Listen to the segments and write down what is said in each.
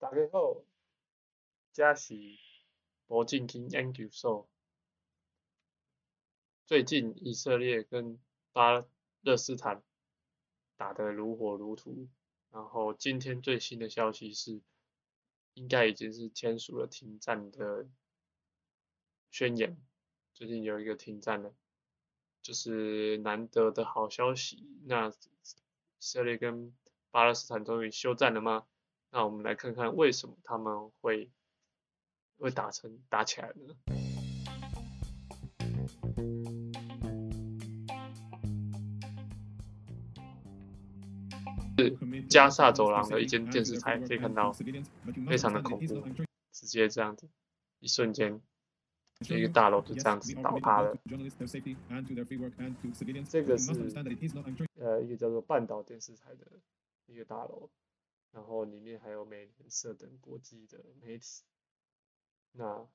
大家好，这是无正经研究所。最近以色列跟巴勒斯坦打得如火如荼，然后今天最新的消息是，应该已经是签署了停战的宣言。最近有一个停战了，就是难得的好消息。那以色列跟巴勒斯坦终于休战了吗？那我们来看看为什么他们会会打成打起来呢？是加萨走廊的一间电视台，可以看到非常的恐怖，直接这样子，一瞬间一个大楼就这样子倒塌了。这个是呃一个叫做半岛电视台的一个大楼。里面还有美联社等国际的媒体。那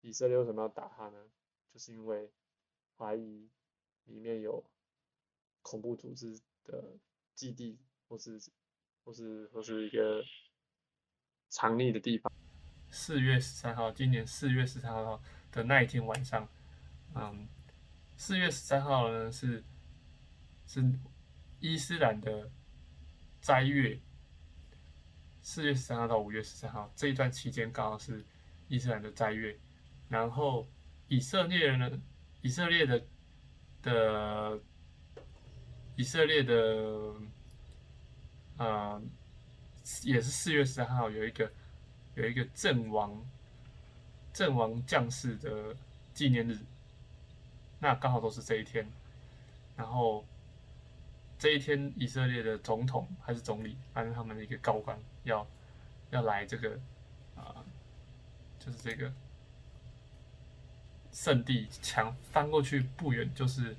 以色列为什么要打他呢？就是因为怀疑里面有恐怖组织的基地，或是或是或是一个藏匿的地方。四月十三号，今年四月十三号的那一天晚上，嗯，四月十三号呢是是伊斯兰的斋月。四月十三号到五月十三号这一段期间刚好是伊斯兰的斋月，然后以色列人呢，以色列的的以色列的呃也是四月十三号有一个有一个阵亡阵亡将士的纪念日，那刚好都是这一天，然后。这一天，以色列的总统还是总理，反正他们的一个高官要要来这个啊、就是这个圣地墙翻过去不远，就是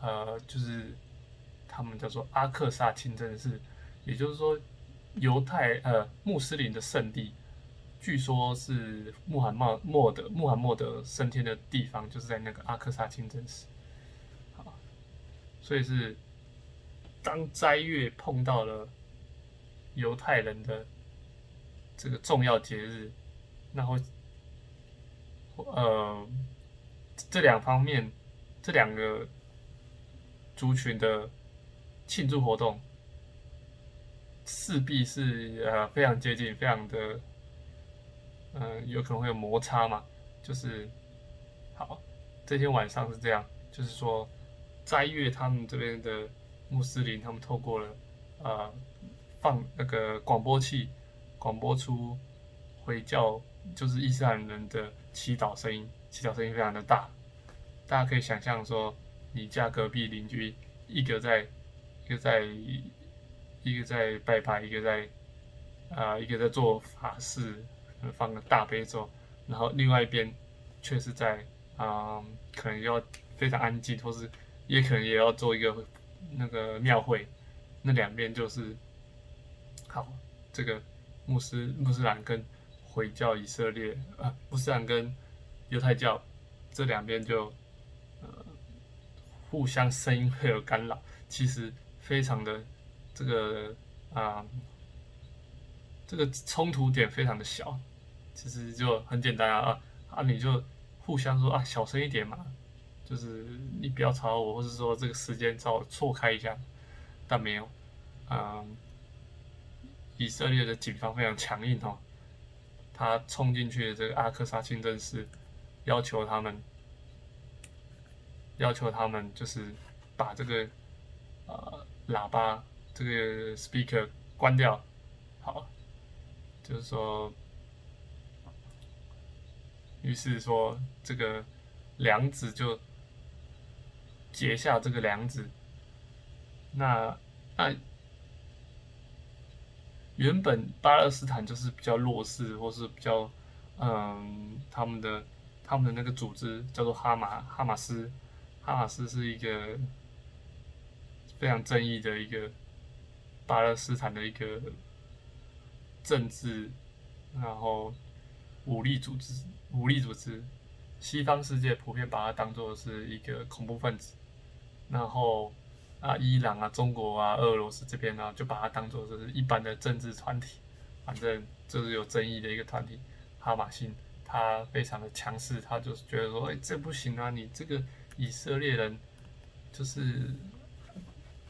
呃，就是他们叫做阿克萨清真寺，也就是说犹太呃穆斯林的圣地，据说是穆罕默默德穆罕默德升天的地方，就是在那个阿克萨清真寺，好，所以是。当斋月碰到了犹太人的这个重要节日，然后呃，这两方面这两个族群的庆祝活动势必是呃非常接近，非常的嗯、有可能会有摩擦嘛。就是好，这天晚上是这样，就是说斋月他们这边的。穆斯林他们透过了，呃，放那个广播器，广播出回教，就是伊斯兰人的祈祷声音，祈祷声音非常的大，大家可以想象说，你家隔壁邻居一个在，一个在，一个在拜拜，一个在，啊、一个在做法事，放个大悲咒，然后另外一边却是在，啊、可能要非常安静，或是也可能也要做一个。那个庙会，那两边就是，好，这个穆斯穆斯兰跟回教以色列啊，穆斯兰跟犹太教这两边就呃互相声音会有干扰，其实非常的这个啊，这个冲突点非常的小，其实就很简单啊啊，你就互相说啊，小声一点嘛。就是你不要吵我，或是说这个时间找错开一下，但没有，嗯，以色列的警方非常强硬哦，他冲进去的这个阿克萨清真寺，要求他们，要求他们就是把这个呃喇叭这个 speaker 关掉，好，就是说，于是说这个梁子就。结下这个梁子，那那原本巴勒斯坦就是比较弱势，或是比较嗯，他们的他们的那个组织叫做哈马哈马斯，哈马斯是一个非常正义的一个巴勒斯坦的一个政治，然后武力组织武力组织，西方世界普遍把它当做是一个恐怖分子。然后啊，伊朗啊、中国啊、俄罗斯这边呢，就把它当做是一般的政治团体，反正就是有争议的一个团体，哈马星，他非常的强势，他就是觉得说，哎，这不行啊，你这个以色列人就是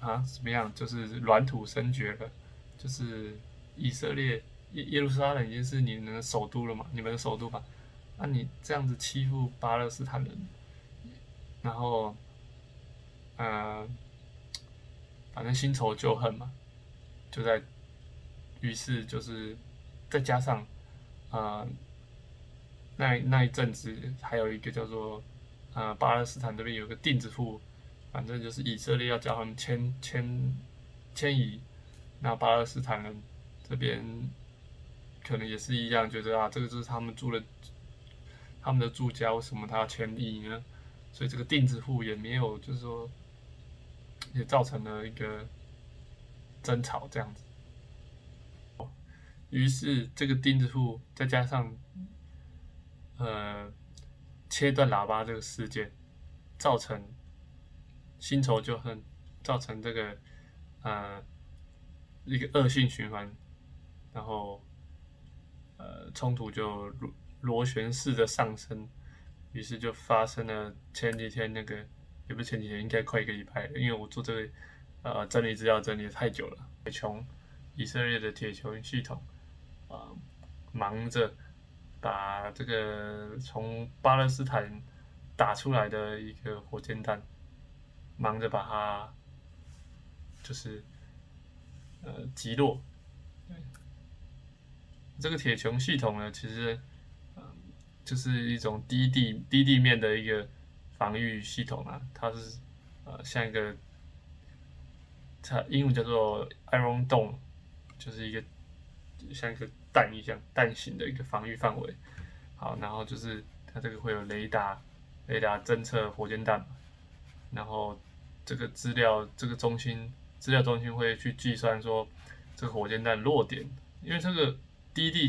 啊怎么样，就是软土生绝了，就是以色列耶耶路撒冷已经是你们的首都了嘛，你们的首都嘛，那你这样子欺负巴勒斯坦人，然后，呃，反正新仇旧恨嘛，就在。于是就是再加上，啊、那那一阵子还有一个叫做，呃，巴勒斯坦这边有个钉子户，反正就是以色列要叫他们迁迁迁移，那巴勒斯坦人这边可能也是一样，觉得啊，这个就是他们住的，他们的住家，为什么他要迁移呢？所以这个钉子户也没有，就是说，也造成了一个争吵这样子。于是这个钉子户再加上，呃，切断喇叭这个事件，造成新仇旧恨，造成这个呃一个恶性循环，然后呃冲突就螺螺旋式的上升，于是就发生了前几天那个，也不是前几天，应该快一个礼拜了，因为我做这个呃整理资料整理的太久了，铁穹以色列的铁穹系统。啊，忙着把这个从巴勒斯坦打出来的一个火箭弹，忙着把它就是呃击落。这个铁穹系统呢，其实嗯就是一种低地低地面的一个防御系统啊，它是呃像一个它英文叫做 Iron Dome，就是一个像一个。弹一样弹型的一个防御范围，好，然后就是它这个会有雷达，雷达侦测火箭弹，然后这个资料这个中心资料中心会去计算说这个火箭弹落点，因为这个低地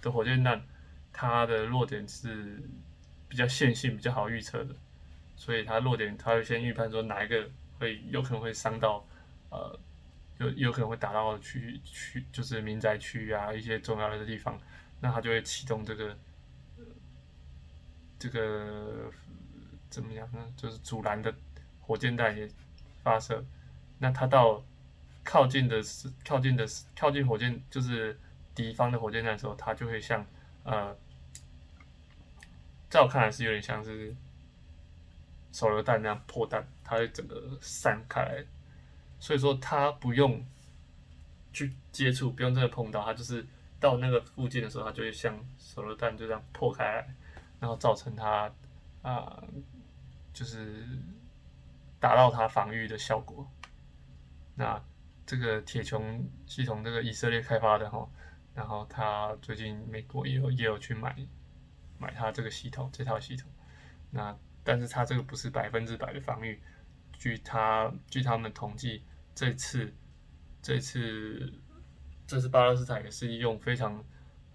的火箭弹它的落点是比较线性，比较好预测的，所以它落点它会先预判说哪一个会有可能会伤到呃。有有可能会打到区区，就是民宅区域啊，一些重要的地方，那它就会启动这个，这个怎么样呢？就是阻拦的火箭弹也发射，那它到靠近的是靠近的是靠近火箭，就是敌方的火箭弹的时候，它就会像呃，在我看来是有点像是手榴弹那样破弹，它会整个散开来。所以说，它不用去接触，不用真的碰到，它就是到那个附近的时候，它就会像手榴弹就这样破开来，然后造成它啊、就是达到它防御的效果。那这个铁穹系统，这个以色列开发的哈，然后他最近美国也有也有去买买他这个系统这套系统，那但是他这个不是百分之百的防御。据他据他们统计，这次这次这次巴勒斯坦也是用非常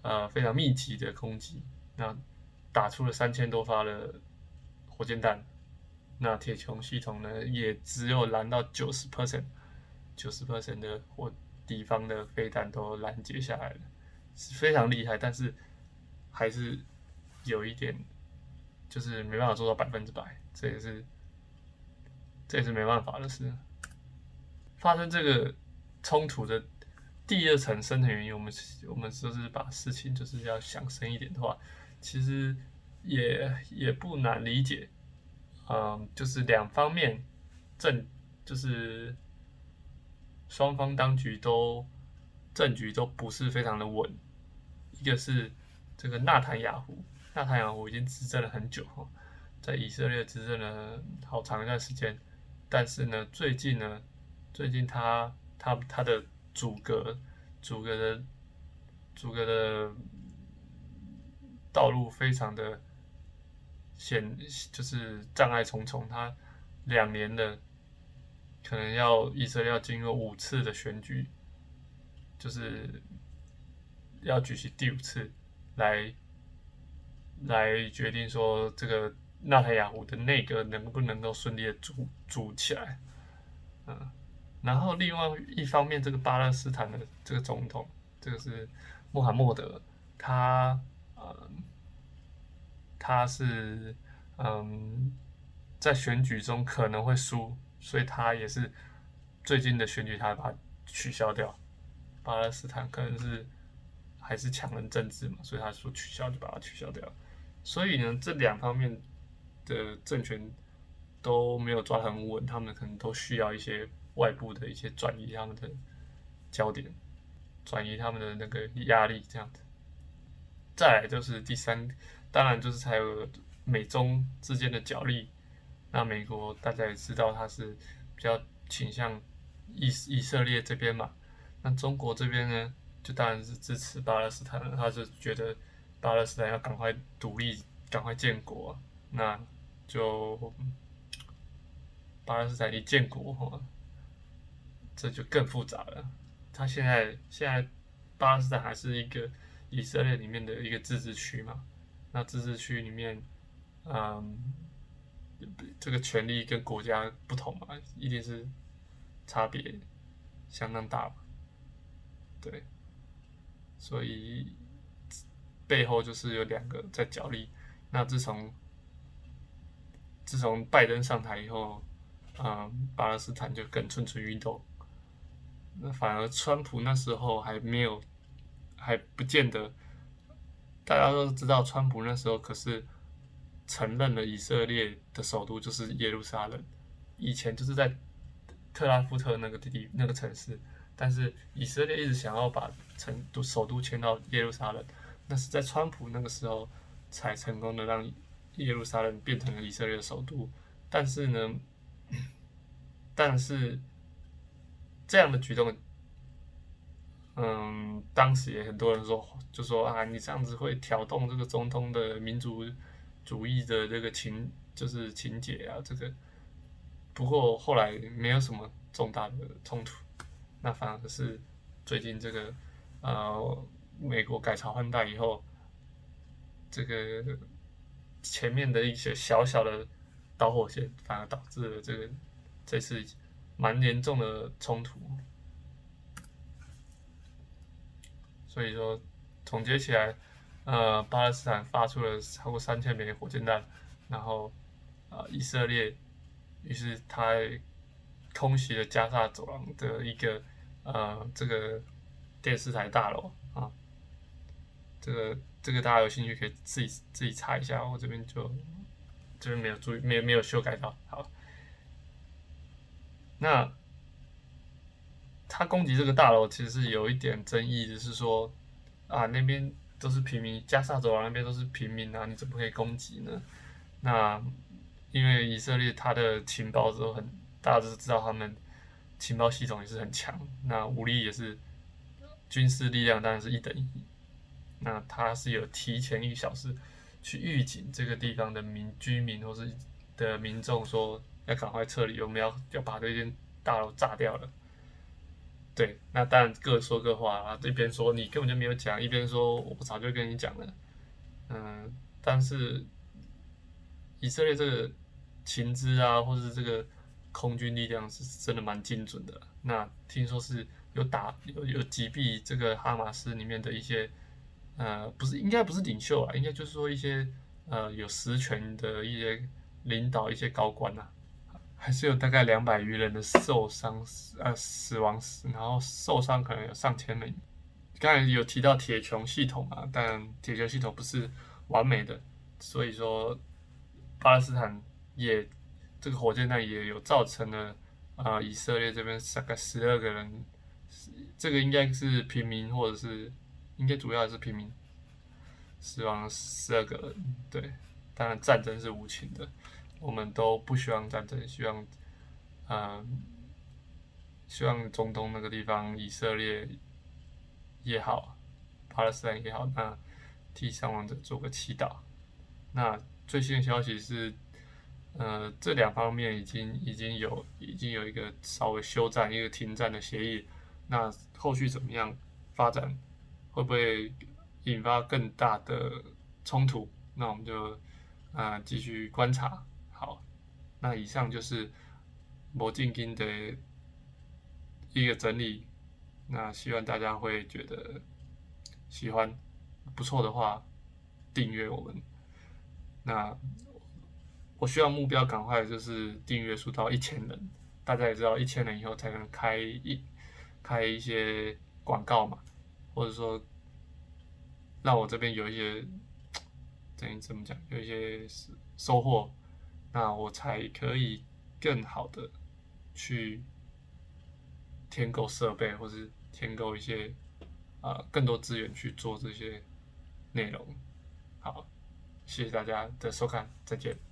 呃非常密集的攻击，那打出了三千多发的火箭弹，那铁穹系统呢也只有拦到九十 percent，九十 percent 的火敌方的飞弹都拦截下来了，是非常厉害，但是还是有一点就是没办法做到百分之百，这也是。这也是没办法的事。发生这个冲突的第二层深层原因，我们我们就是把事情就是要想深一点的话，其实也也不难理解。嗯，就是两方面政就是双方当局都政局都不是非常的稳。一个是这个纳坦雅胡，纳坦雅胡已经执政了很久哈，在以色列执政了好长一段时间。但是呢，最近呢，最近他他他的阻隔阻隔的阻隔的道路非常的险，就是障碍重重。他两年的可能要以色列要经过五次的选举，就是要举行第五次来来决定说这个。纳塔亚胡的内阁能不能够顺利的组组起来？嗯，然后另外一方面，这个巴勒斯坦的这个总统，这个是穆罕默德，他呃，他是嗯，在选举中可能会输，所以他也是最近的选举，他把它取消掉。巴勒斯坦可能是还是强人政治嘛，所以他说取消就把它取消掉。所以呢，这两方面的政权都没有抓很稳，他们可能都需要一些外部的一些转移他们的焦点。转移他们的那个压力，这样子。再来就是第三，当然就是才有美中之间的角力。那美国大家也知道，他是比较倾向以以色列这边嘛。那中国这边呢，就当然是支持巴勒斯坦。他是觉得巴勒斯坦要赶快独立，赶快建国。那就巴勒斯坦一建国，这就更复杂了。他现在现在巴勒斯坦还是一个以色列里面的一个自治区嘛？那自治区里面，嗯，这个权力跟国家不同嘛，一定是差别相当大。对，所以背后就是有两个在角力。那自从自从拜登上台以后，嗯，巴勒斯坦就更蠢蠢欲动。那反而川普那时候还没有，还不见得。大家都知道，川普那时候可是承认了以色列的首都就是耶路撒冷，以前就是在特拉福特那个地那个城市，但是以色列一直想要把成都首都迁到耶路撒冷，那是在川普那个时候才成功的让耶路撒冷变成了以色列的首都。但是呢，但是。这样的举动，嗯，当时也很多人说，就说啊，你这样子会挑动这个中东的民族主义的这个情，就是情节啊，这个。不过后来没有什么重大的冲突，那反而是最近这个，呃，美国改朝换代以后，这个前面的一些小小的导火线，反而导致了这个这次。蛮严重的冲突，所以说总结起来，呃，巴勒斯坦发出了超过三千枚火箭弹，然后，呃，以色列于是他空袭了加萨走廊的一个呃这个电视台大楼，这个这个大家有兴趣可以自己自己查一下，我这边就这边没有注意，没有没有修改到，好。那他攻击这个大楼，其实是有一点争议就，是说啊，那边都是平民，加萨走廊那边都是平民啊，你怎么可以攻击呢？那因为以色列他的情报都很，大家都知道他们情报系统也是很强，那武力也是军事力量当然是一等一。那他是有提前一小时去预警这个地方的民居民或是的民众说。要赶快撤离，我们要要把这间大楼炸掉了。对，那当然各说各话啊，一边说你根本就没有讲，一边说我早就跟你讲了。嗯，但是以色列这个情资啊，或是这个空军力量是真的蛮精准的。那听说是有打有有击毙这个哈马斯里面的一些呃，不是应该不是领袖啊，应该就是说一些呃有实权的一些领导一些高官啊。还是有大概两百余人的受伤，呃，死亡，然后受伤可能有上千人。刚才有提到铁穹系统啊，但铁穹系统不是完美的，所以说巴勒斯坦也这个火箭弹也有造成了啊、呃，以色列这边大概十二个人，这个应该是平民或者是应该主要还是平民死亡十二个人。对，当然战争是无情的。我们都不希望战争，希望，嗯、呃，希望中东那个地方，以色列也好，巴勒斯坦也好，那替伤亡者做个祈祷。那最新的消息是，呃，这两方面已经已经有已经有一个稍微休战、一个停战的协议。那后续怎么样发展，会不会引发更大的冲突？那我们就啊、呃、继续观察。好，那以上就是魔镜经的一个整理，那希望大家会觉得喜欢不错的话，订阅我们。那我需要目标赶快就是订阅数到一千人，大家也知道一千人以后才能开一开一些广告嘛，或者说让我这边有一些等于怎么讲，有一些收获，那我才可以更好的去添购设备，或是添购一些啊、更多资源去做这些内容。好，谢谢大家的收看，再见。